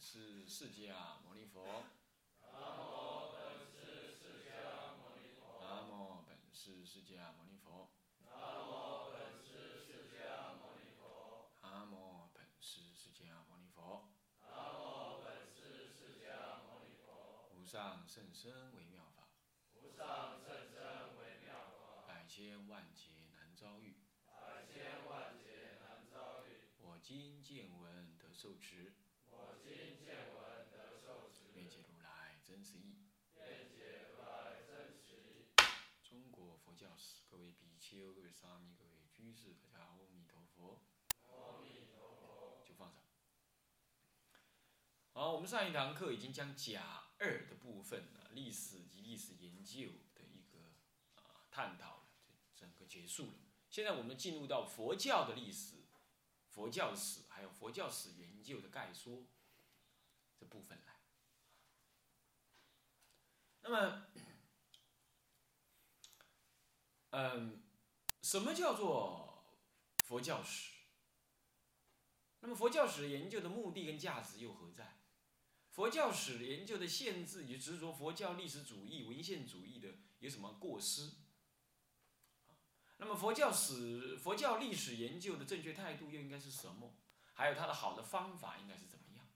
师释迦牟尼佛。南无本师释迦牟尼佛。南无本师释迦牟尼佛。南无本师释迦牟尼佛。南无本师释迦牟尼佛。南无本师释迦牟尼佛。无上甚深微妙法，无上甚深微妙法，百千万劫难遭遇。百千万劫难遭遇。我今见闻得受持，我今见闻得受持，愿解如来真实义。愿解如来真实义。中国佛教史，各位比丘、各位沙弥、各位居士，大家阿弥陀佛。阿弥陀佛。就放上。好，我们上一堂课已经将甲二的部分呢，历史及历史研究的一个啊探讨了，整个结束了。现在我们进入到佛教的历史、佛教史，还有佛教史研究的概说这部分来。那么，嗯，什么叫做佛教史？那么佛教史研究的目的跟价值又何在？佛教史研究的限制与执着佛教历史主义、文献主义的有什么过失？那么佛教史、佛教历史研究的正确态度又应该是什么？还有它的好的方法应该是怎么样？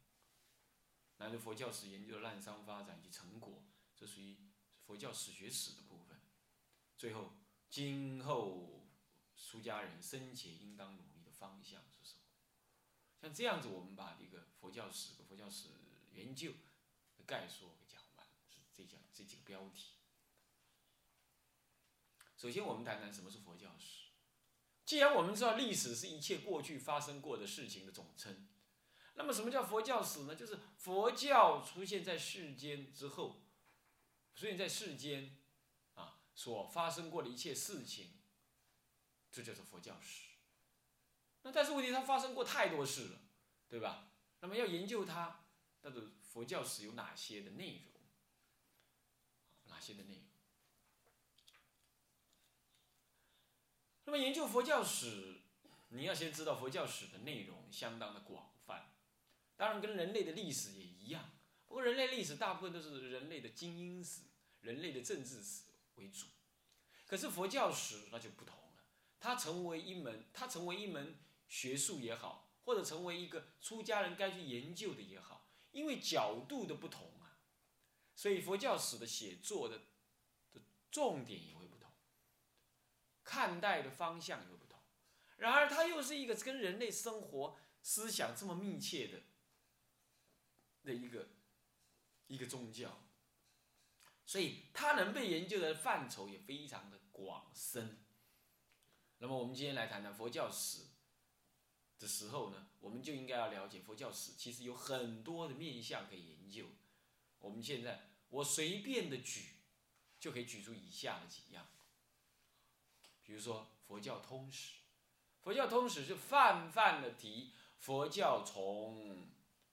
乃至佛教史研究的滥觞发展及成果，这属于佛教史学史的部分。最后，今后出家人生前应当努力的方向是什么？像这样子，我们把这个佛教史佛教史研究的概说给讲完，是这讲这几个标题。首先，我们谈谈什么是佛教史。既然我们知道历史是一切过去发生过的事情的总称，那么什么叫佛教史呢？就是佛教出现在世间之后，出现在世间所发生过的一切事情，这就是佛教史。那但是问题，它发生过太多事了，对吧？那么要研究它，那个佛教史有哪些的内容？哪些的内容？那么研究佛教史，你要先知道佛教史的内容相当的广泛，当然跟人类的历史也一样。不过人类历史大部分都是人类的精英史、人类的政治史为主，可是佛教史那就不同了，它成为一门，它成为一门学术也好，或者成为一个出家人该去研究的也好，因为角度的不同啊，所以佛教史的写作的的重点也会不同，看待的方向也会不同。然而，它又是一个跟人类生活思想这么密切的的一个一个宗教，所以它能被研究的范畴也非常的广深。那么，我们今天来谈谈佛教史的时候呢，我们就应该要了解佛教史其实有很多的面向可以研究。我们现在我随便的举，就可以举出以下的几样，比如说佛教通史。佛教通史是泛泛的提佛教从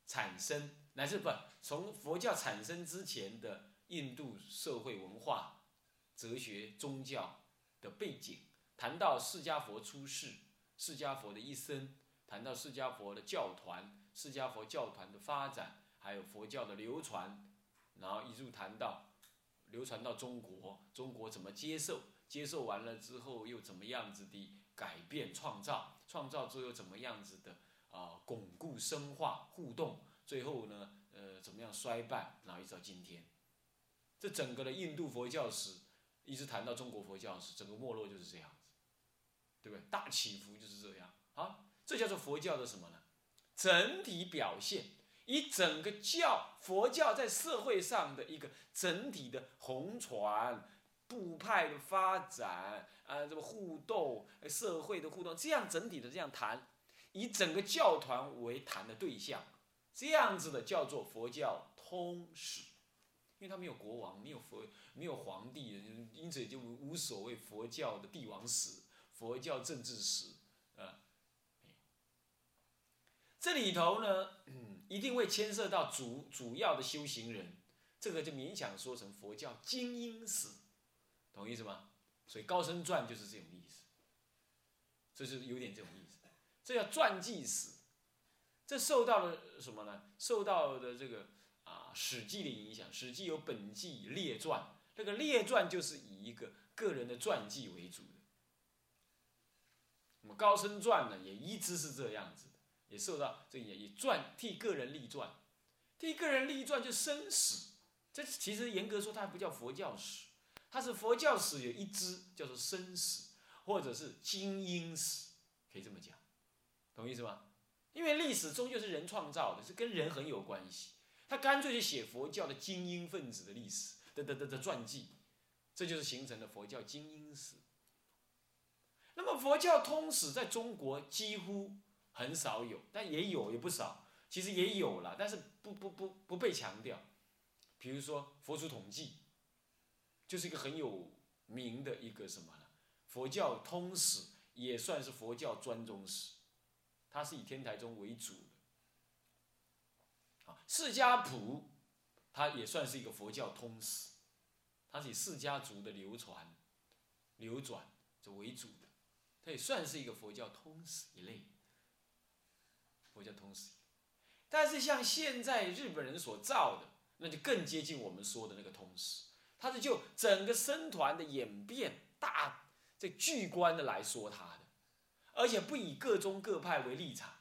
产生乃至不从佛教产生之前的印度社会文化、哲学、宗教的背景，谈到释迦佛出世、释迦佛的一生，谈到释迦佛的教团、释迦佛教团的发展，还有佛教的流传，然后一路谈到流传到中国，中国怎么接受，接受完了之后又怎么样子的。改变、创造，创造之后又怎么样子的啊？巩固、深化、互动，最后呢，呃，怎么样衰败？然后一直到今天，这整个的印度佛教史，一直谈到中国佛教史，整个没落就是这样子，对不对？大起伏就是这样。啊，这叫做佛教的什么呢？整体表现，以整个教佛教在社会上的一个整体的红传。部派的发展啊，这个互动，社会的互动，这样整体的这样谈，以整个教团为谈的对象，这样子的叫做佛教通史，因为他没有国王，没有佛，没有皇帝，因此就无所谓佛教的帝王史、佛教政治史啊。这里头呢，一定会牵涉到主主要的修行人，这个就勉强说成佛教精英史。懂意思吗？所以《高僧传》就是这种意思，这是有点这种意思。这叫传记史，这受到了什么呢？受到的这个《史记》的影响，《史记》有本纪列传，那个列传就是以一个个人的传记为主的。那么《高僧传》呢，也一直是这样子的，也受到这也以传替个人立传，替个人立传就生死。这其实严格说，它还不叫佛教史，它是佛教史有一支叫做生死，或者是精英史，可以这么讲，懂意思吗？因为历史终究是人创造的，是跟人很有关系。他干脆就写佛教的精英分子的历史的的的的传记，这就是形成了佛教精英史。那么佛教通史在中国几乎很少有，但也有也不少，其实也有了，但是不不不不被强调。比如说《佛祖统计》，就是一个很有名的一个什么呢？佛教通史也算是佛教专宗史，它是以天台宗为主。《释迦谱》它也算是一个佛教通史，它是以释迦族的流传、流转这为主的，它也算是一个佛教通史一类。佛教通史，但是像现在日本人所造的。那就更接近我们说的那个通史，它是就整个僧团的演变大这巨观的来说它的，而且不以各宗各派为立场，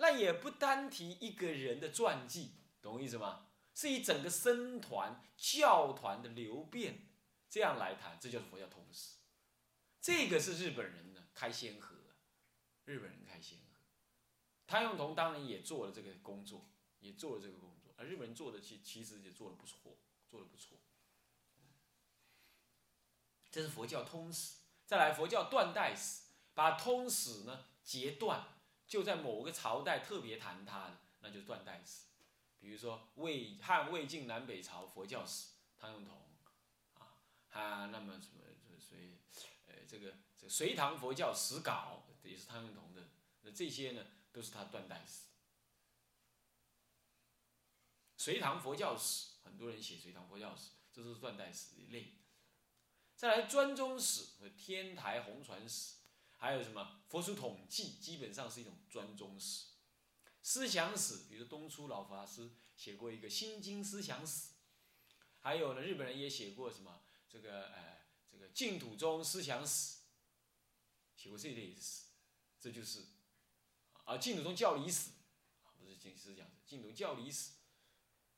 那也不单提一个人的传记，懂我意思吗？是以整个僧团教团的流变这样来谈，这就是佛教通史。这个是日本人呢开先河，日本人开先河，谭咏麟当然也做了这个工作，也做了这个工作。而日本人做的其其实也做的不错，做的不错。这是佛教通史，再来佛教断代史，把通史呢截断，就在某个朝代特别谈它的，那就是断代史。比如说魏汉魏晋南北朝佛教史，汤用彤啊，啊，那么什么所以呃这个这个隋唐佛教史稿也是汤用彤的，那这些呢都是他断代史。隋唐佛教史，很多人写隋唐佛教史，这都是断代史一类。再来专宗史和天台红传史，还有什么佛书统计，基本上是一种专宗史。思想史，比如东初老法师写过一个《心经思想史》，还有呢，日本人也写过什么这个呃这个净土宗思想史，写过这类史，这就是啊净土宗教理史，不是净思想史，净土教理史。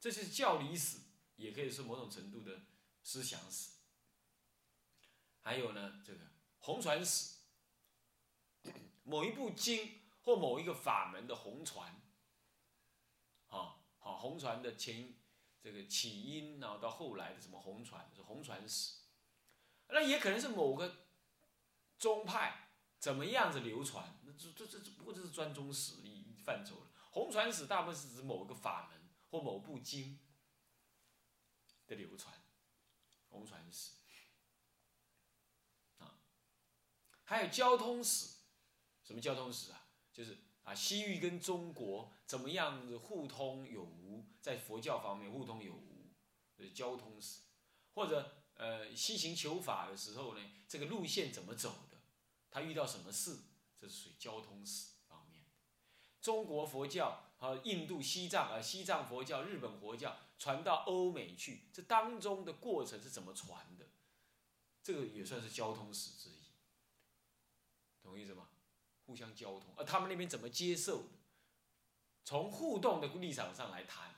这是教理史，也可以是某种程度的思想史。还有呢，这个红传史，某一部经或某一个法门的红传，啊，好红传的前这个起因，然后到后来的什么红传是红传史，那也可能是某个宗派怎么样子流传，那这这这不过这是专宗史一范畴了。红传史大部分是指某个法门。或某部经的流传，红传史啊，还有交通史。什么交通史啊？就是啊，西域跟中国怎么样子互通有无，在佛教方面互通有无，是交通史。或者呃，西行求法的时候呢，这个路线怎么走的？他遇到什么事？这是属于交通史方面。中国佛教。和印度、西藏啊，西藏佛教、日本佛教传到欧美去，这当中的过程是怎么传的？这个也算是交通史之一，懂意思吗？互相交通，而他们那边怎么接受的？从互动的立场上来谈，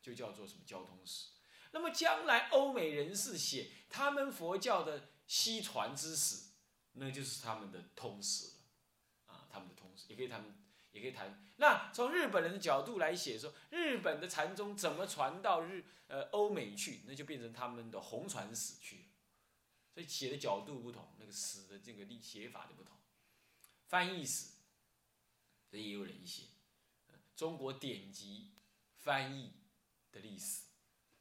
就叫做什么交通史。那么将来欧美人士写他们佛教的西传之史，那就是他们的通史了，啊，他们的通史也可以谈。也可以谈。那从日本人的角度来写，说日本的禅宗怎么传到日呃欧美去，那就变成他们的红传史去了。所以写的角度不同，那个史的这个历写法就不同。翻译史，这也有人写。中国典籍翻译的历史，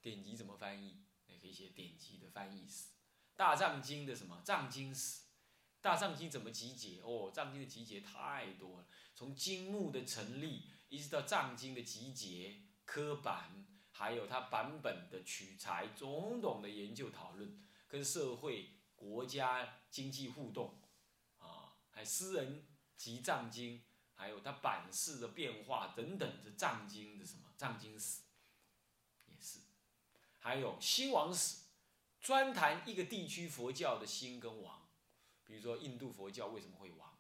典籍怎么翻译？也可以写典籍的翻译史。大藏经的什么藏经史？大藏经怎么集结？哦，藏经的集结太多了。从经目的成立，一直到藏经的集结、刻版，还有它版本的取材，种种的研究讨论，跟社会、国家、经济互动，还私人集藏经，还有它版式的变化等等，这藏经的什么藏经史也是，还有兴亡史，专谈一个地区佛教的兴跟亡，比如说印度佛教为什么会亡，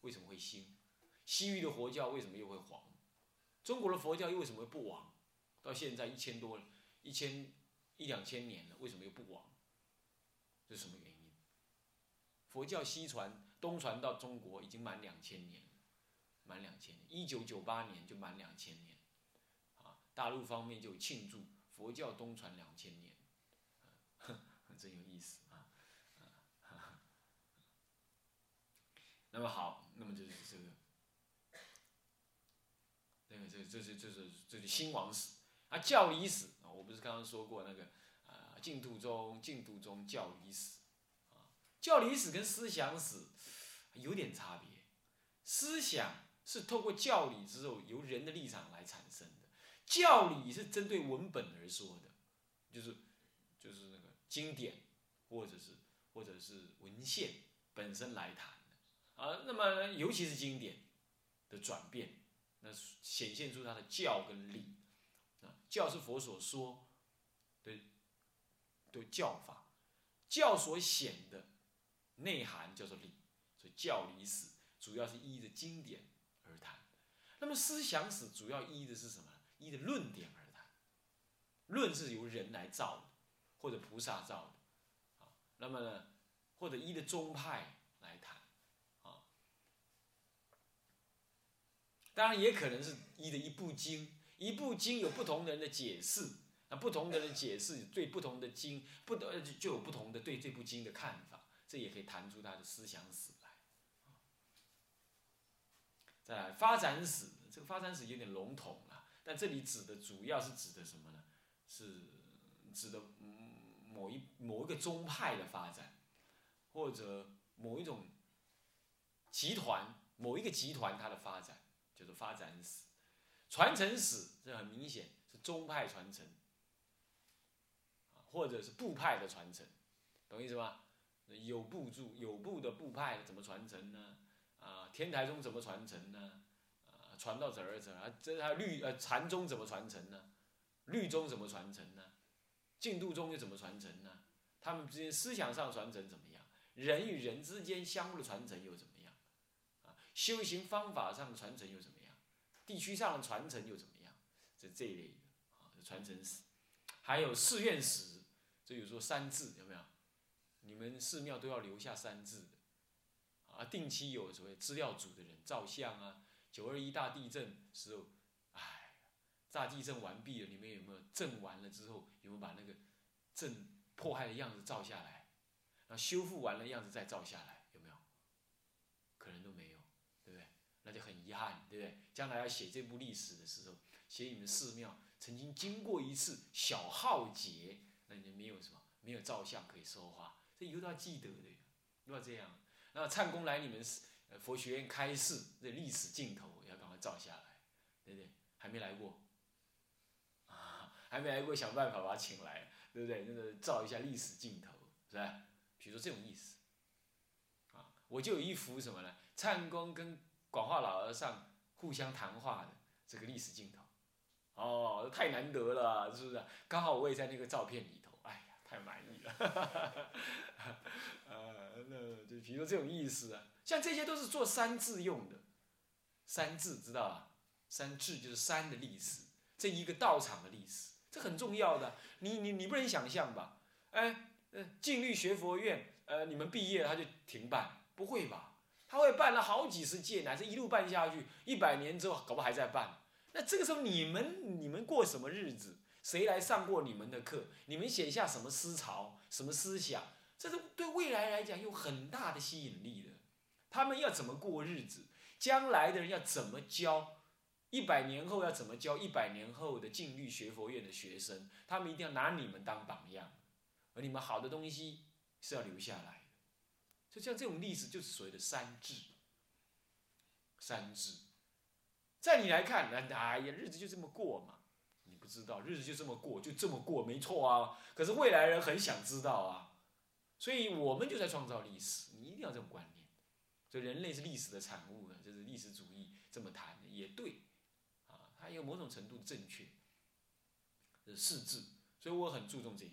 为什么会兴，西域的佛教为什么又会黄，中国的佛教又为什么会不亡，到现在一千多一千一两千年了，为什么又不亡？这是什么原因？佛教西传东传到中国已经满两千年，满两千年，一九九八年就满两千年，啊，大陆方面就庆祝佛教东传两千年，真有意思啊，那么好，那么就是这个，那个这这是这是这是兴亡史啊，教理史啊，我不是刚刚说过那个啊，净土宗净土宗教理史。教理史跟思想史有点差别，思想是透过教理之后由人的立场来产生的，教理是针对文本而说的，就是就是那个经典或者是或者是文献本身来谈的啊。那么尤其是经典的转变，那显现出它的教跟理啊，教是佛所说的的教法，教所显的。内涵叫做理，所以教理史主要是依着经典而谈。那么思想史主要依的是什么？依的论点而谈。论是由人来造的，或者菩萨造的，啊，那么呢，或者依的宗派来谈，啊，当然也可能是依的一部经，一部经有不同人的解释，那不同的人解释对不同的经，不就有不同的对这部经的看法。这也可以谈出他的思想史来。再来发展史，这个发展史有点笼统了，但这里指的主要是指的什么呢？是指的某一某一个宗派的发展，或者某一种集团、某一个集团它的发展，叫做发展史。传承史这很明显是宗派传承，或者是部派的传承，懂意思吗？有部著有部的部派怎么传承呢？啊，天台宗怎么传承呢？啊，传到这儿这儿，这还律呃禅宗怎么传承呢？律宗怎么传承呢？净土宗又怎么传承呢？他们之间思想上传承怎么样？人与人之间相互的传承又怎么样？啊，修行方法上的传承又怎么样？地区上的传承又怎么样？这这一类的啊，传承史，还有寺院史，这有说三字有没有？你们寺庙都要留下三字的，啊，定期有所谓资料组的人照相啊。九二一大地震时候，哎，大地震完毕了，你们有没有震完了之后，有没有把那个震破坏的样子照下来？然后修复完了样子再照下来，有没有？可能都没有，对不对？那就很遗憾，对不对？将来要写这部历史的时候，写你们寺庙曾经经过一次小浩劫，那你没有什么，没有照相可以说话。这以后都要记得的，都要这样。那唱功来你们佛学院开示，这历史镜头要赶快照下来，对不对？还没来过，啊，还没来过，想办法把他请来，对不对？那个照一下历史镜头，是吧？比如说这种意思，啊，我就有一幅什么呢？唱功跟广化老和尚互相谈话的这个历史镜头，哦，太难得了，是不是？刚好我也在那个照片里，太满意了。呃，那就比如说这种意思啊，像这些都是做三字用的，三字知道吧？三字就是三的历史，这一个道场的历史，这很重要的。你你你不能想象吧？哎，呃，净律学佛院，呃，你们毕业他就停办？不会吧？他会办了好几十届，乃至一路办下去，一百年之后搞不好还在办。那这个时候你们你们过什么日子？谁来上过你们的课？你们写下什么思潮、什么思想？这是对未来来讲有很大的吸引力的。他们要怎么过日子？将来的人要怎么教？一百年后要怎么教？一百年后的净律学佛院的学生，他们一定要拿你们当榜样。而你们好的东西是要留下来的。就像这种例子，就是所谓的三治。三治，在你来看，那哎呀，日子就这么过嘛。不知道，日子就这么过，就这么过，没错啊。可是未来人很想知道啊。所以我们就在创造历史，你一定要这种观念。所以人类是历史的产物啊，就是历史主义这么谈也对，啊，它有某种程度正确，是事字，所以我很注重这个。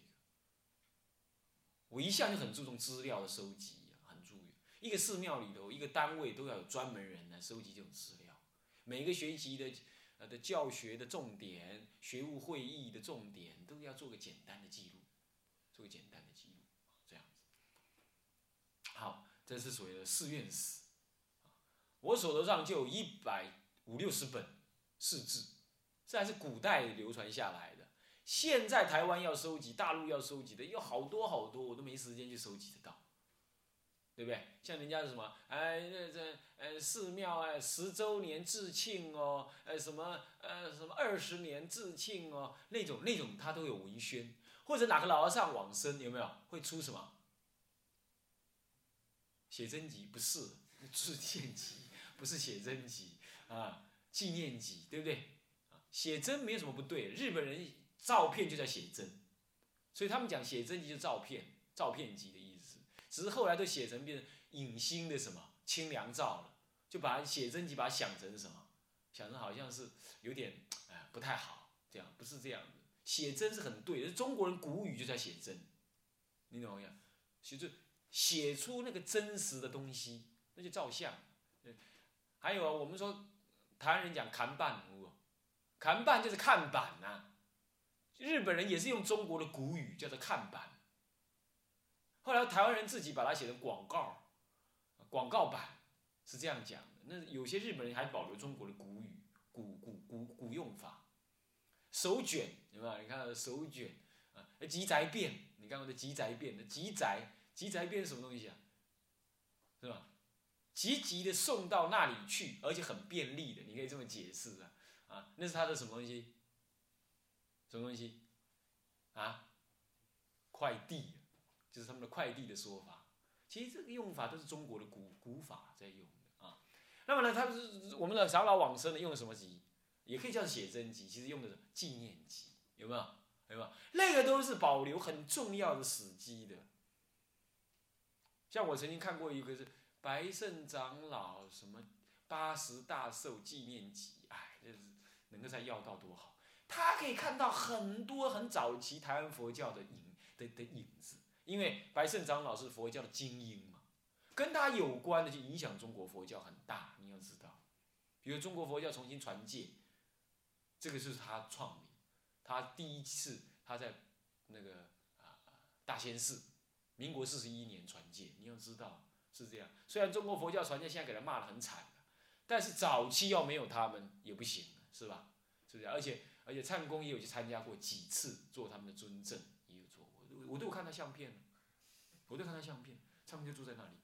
我一向就很注重资料的收集，很注意。一个寺庙里头，一个单位都要有专门人来收集这种资料。每个学期的的教学的重点、学务会议的重点，都要做个简单的记录，做个简单的记录，这样子。好，这是所谓的寺院史。我手头上就有一百五六十本四字，这还是古代流传下来的。现在台湾要收集，大陆要收集的有好多好多，我都没时间去收集得到，对不对？像人家是什么，哎，这这，呃，寺庙哎，十周年致庆哦，呃，什么，呃，什么二十年致庆哦，那种那种他都有文宣，或者哪个老和尚往生，有没有会出什么写真集？不是 致歉集，不是写真集啊，纪念集，对不对？写真没有什么不对，日本人。照片就叫写真，所以他们讲写真集就照片，照片集的。只是后来都写成变成影星的什么清凉照了，就把写真集把它想成什么，想成好像是有点哎不太好，这样不是这样的。写真是很对，中国人古语就叫写真，你懂没有？写就写出那个真实的东西，那就照相。还有啊，我们说台湾人讲看板屋，看板就是看板呐。日本人也是用中国的古语叫做看板，后来台湾人自己把它写成广告，广告版是这样讲的。那有些日本人还保留中国的古语、古古古古用法。手卷有没有？你看手卷啊，集宅变，你看我的集宅变的急宅，集宅变是什么东西啊？是吧？急急的送到那里去，而且很便利的，你可以这么解释啊啊，那是他的什么东西？什么东西？啊，快递，就是他们的快递的说法。其实这个用法都是中国的古古法在用的啊。那么呢，他是我们的长老往生呢，用的什么集？也可以叫写真集，其实用的是纪念集，有没有？有没有？那个都是保留很重要的史迹的。像我曾经看过一个是白胜长老什么八十大寿纪念集，哎，这是能够再要到多好。他可以看到很多很早期台湾佛教的影的的影子，因为白胜长老是佛教的精英嘛，跟他有关的就影响中国佛教很大。你要知道，比如中国佛教重新传戒，这个是他创立，他第一次他在那个啊大仙寺，民国四十一年传戒。你要知道是这样，虽然中国佛教传戒现在给他骂得很惨但是早期要没有他们也不行是吧？是不是？而且。而且灿公也有去参加过几次，做他们的尊正，我都看他相片，我都看他相片，他们就住在那里，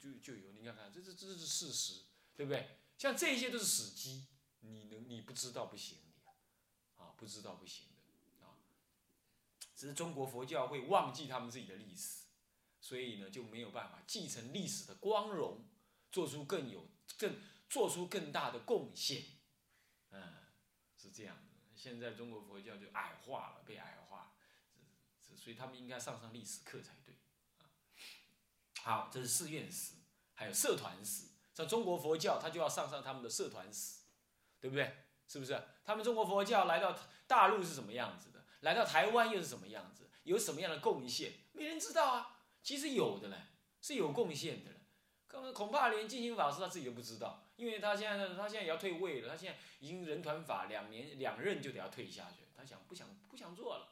就就有你看看，这这这是事实，对不对？像这些都是史迹，你能你不知道不行的，啊，不知道不行的，啊，只是中国佛教会忘记他们自己的历史，所以呢就没有办法继承历史的光荣，做出更有更做出更大的贡献，嗯。是这样的，现在中国佛教就矮化了，被矮化，所以他们应该上上历史课才对，啊，好，这是寺院史，还有社团史，像中国佛教，他就要上上他们的社团史，对不对？是不是？他们中国佛教来到大陆是什么样子的？来到台湾又是什么样子？有什么样的贡献？没人知道啊。其实有的嘞，是有贡献的了，恐恐怕连净心法师他自己都不知道。因为他现在他现在也要退位了，他现在已经人团法两年两任就得要退下去，他想不想不想做了？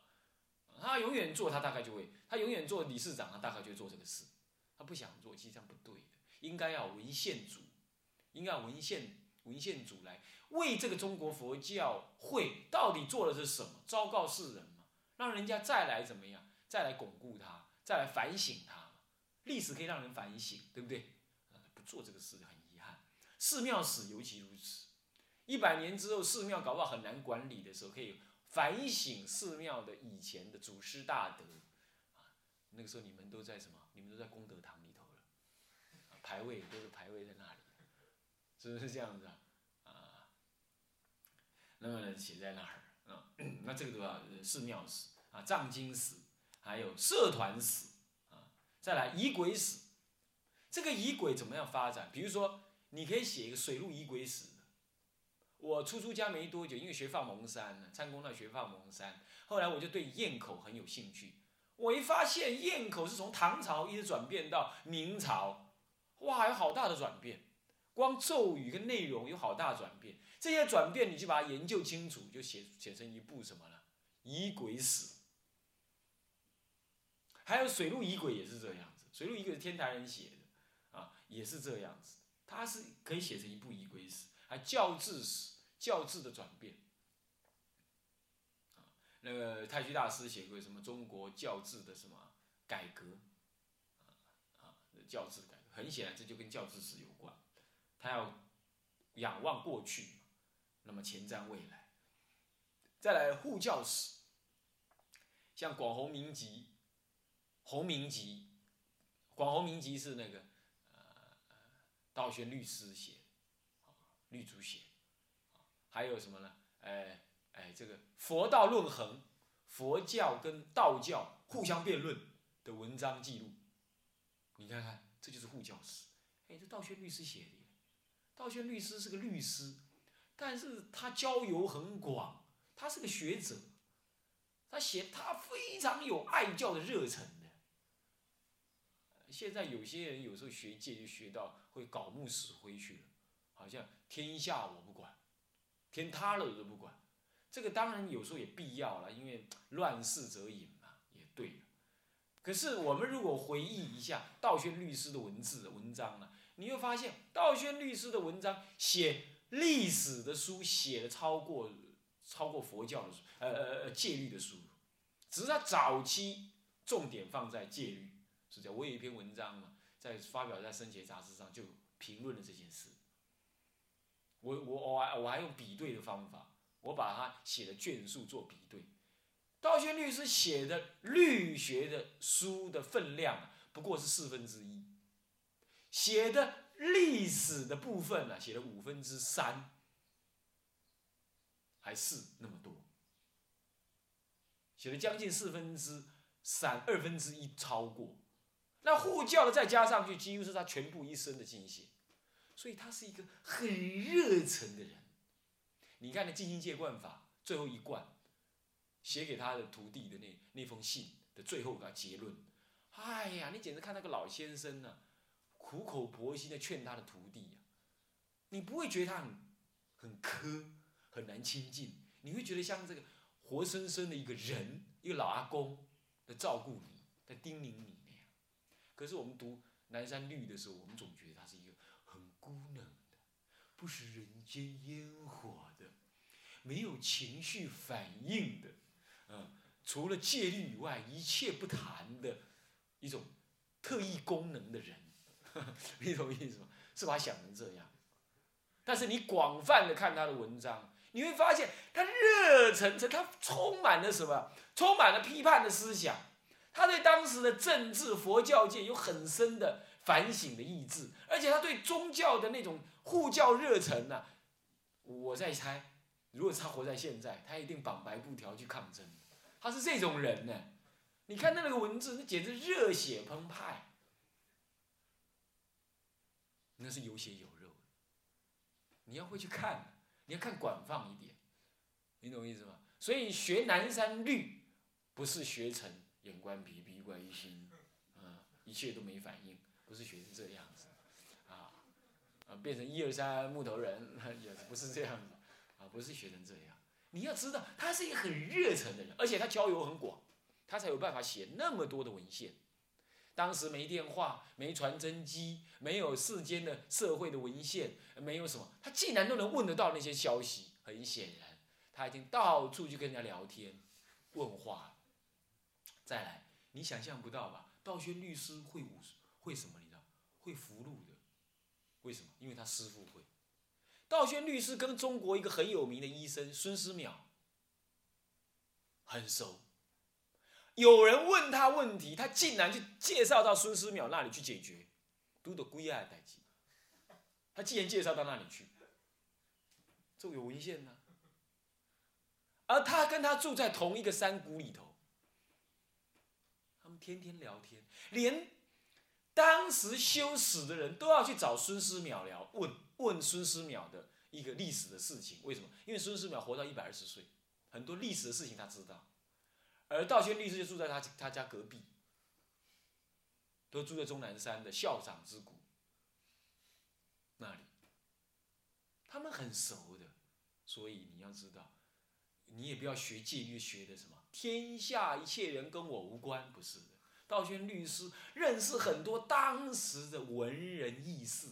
他永远做，他大概就会，他永远做理事长，他大概就做这个事。他不想做，其实这样不对的，应该要文献组，应该要文献文献组来为这个中国佛教会到底做的是什么，昭告世人嘛，让人家再来怎么样，再来巩固它，再来反省它嘛。历史可以让人反省，对不对？不做这个事很遗憾。寺庙史尤其如此，一百年之后，寺庙搞不好很难管理的时候，可以反省寺庙的以前的祖师大德，啊，那个时候你们都在什么？你们都在功德堂里头了，牌位都是牌位在那里，是不是这样子啊？啊，那么呢，写在那儿啊，那这个都要寺庙史啊，藏经史，还有社团史啊，再来仪轨史。这个仪轨怎么样发展？比如说，你可以写一个水陆仪轨史。我初出家没多久，因为学放蒙山呢，参公那学放蒙山，后来我就对堰口很有兴趣。我一发现堰口是从唐朝一直转变到明朝，哇，有好大的转变，光咒语跟内容有好大转变。这些转变你就把它研究清楚，就写写成一部什么了？仪轨史。还有水陆仪轨也是这样子，水陆仪轨是天台人写的啊，也是这样子，它是可以写成一部仪轨史，还教制史，教制的转变。啊，那个太虚大师写过什么中国教制的什么改革，啊啊，教制改革，很显然这就跟教制史有关，他要仰望过去。那么前瞻未来，再来护教史，像广弘明集、弘明集，广弘明集是那个呃道宣律师写，律主写，还有什么呢？哎哎，这个佛道论衡，佛教跟道教互相辩论的文章记录，你看看，这就是护教史。哎，这道宣律师写的，道宣律师是个律师。但是他交友很广，他是个学者，他写他非常有爱教的热忱的。现在有些人有时候学界就学到会搞木死灰去了，好像天下我不管，天塌了我都不管。这个当然有时候也必要了，因为乱世则隐嘛，也对。可是我们如果回忆一下道宣律师的文字文章呢，你会发现道宣律师的文章写。历史的书写的超过超过佛教的书，呃呃呃戒律的书，只是他早期重点放在戒律，是这样。我有一篇文章嘛，在发表在《生前杂志》上就评论了这件事。我我我还我还用比对的方法，我把他写的卷数做比对。道宣律师写的律学的书的分量不过是四分之一，写的。历史的部分呢，写了五分之三，还是那么多，写了将近四分之三，二分之一超过。那护教的再加上去，几乎是他全部一生的精血，所以他是一个很热忱的人。你看那《静心戒观法》最后一贯，写给他的徒弟的那那封信的最后的结论，哎呀，你简直看那个老先生呢。苦口婆心的劝他的徒弟呀，你不会觉得他很很苛，很难亲近，你会觉得像这个活生生的一个人，一个老阿公在照顾你，在叮咛你那样。可是我们读南山律的时候，我们总觉得他是一个，不食人间烟火的，没有情绪反应的，嗯，除了戒律以外一切不谈的一种特异功能的人。你懂意思吗？是把他想成这样，但是你广泛的看他的文章，你会发现他热忱，他充满了什么？充满了批判的思想。他对当时的政治、佛教界有很深的反省的意志，而且他对宗教的那种护教热忱呢，我在猜，如果他活在现在，他一定绑白布条去抗争。他是这种人呢。你看那个文字，那简直热血澎湃。那是有血有肉，你要会去看，你要看广泛一点，你懂我意思吗？所以学南山律，不是学成眼观鼻，鼻观心，啊，一切都没反应，不是学成这样子，啊，啊，变成一二三木头人，也不是这样子，啊，不是学成这样。你要知道，他是一个很热忱的人，而且他交友很广，他才有办法写那么多的文献。当时没电话，没传真机，没有世间的社会的文献，没有什么，他竟然都能问得到那些消息。很显然，他已经到处去跟人家聊天、问话。再来，你想象不到吧？道宣律师会武，会什么？会符箓的。为什么？因为他师傅会。道宣律师跟中国一个很有名的医生孙思邈很熟。有人问他问题，他竟然就介绍到孙思邈那里去解决，都得归爱代际。他既然介绍到那里去，这有文献呢。而他跟他住在同一个山谷里头，他们天天聊天，连当时修史的人都要去找孙思邈聊，问问孙思邈的一个历史的事情。为什么？因为孙思邈活到一百二十岁，很多历史的事情他知道。而道宣律师就住在他他家隔壁，都住在终南山的校长之谷那里，他们很熟的。所以你要知道，你也不要学戒律学的什么天下一切人跟我无关，不是。道宣律师认识很多当时的文人义士，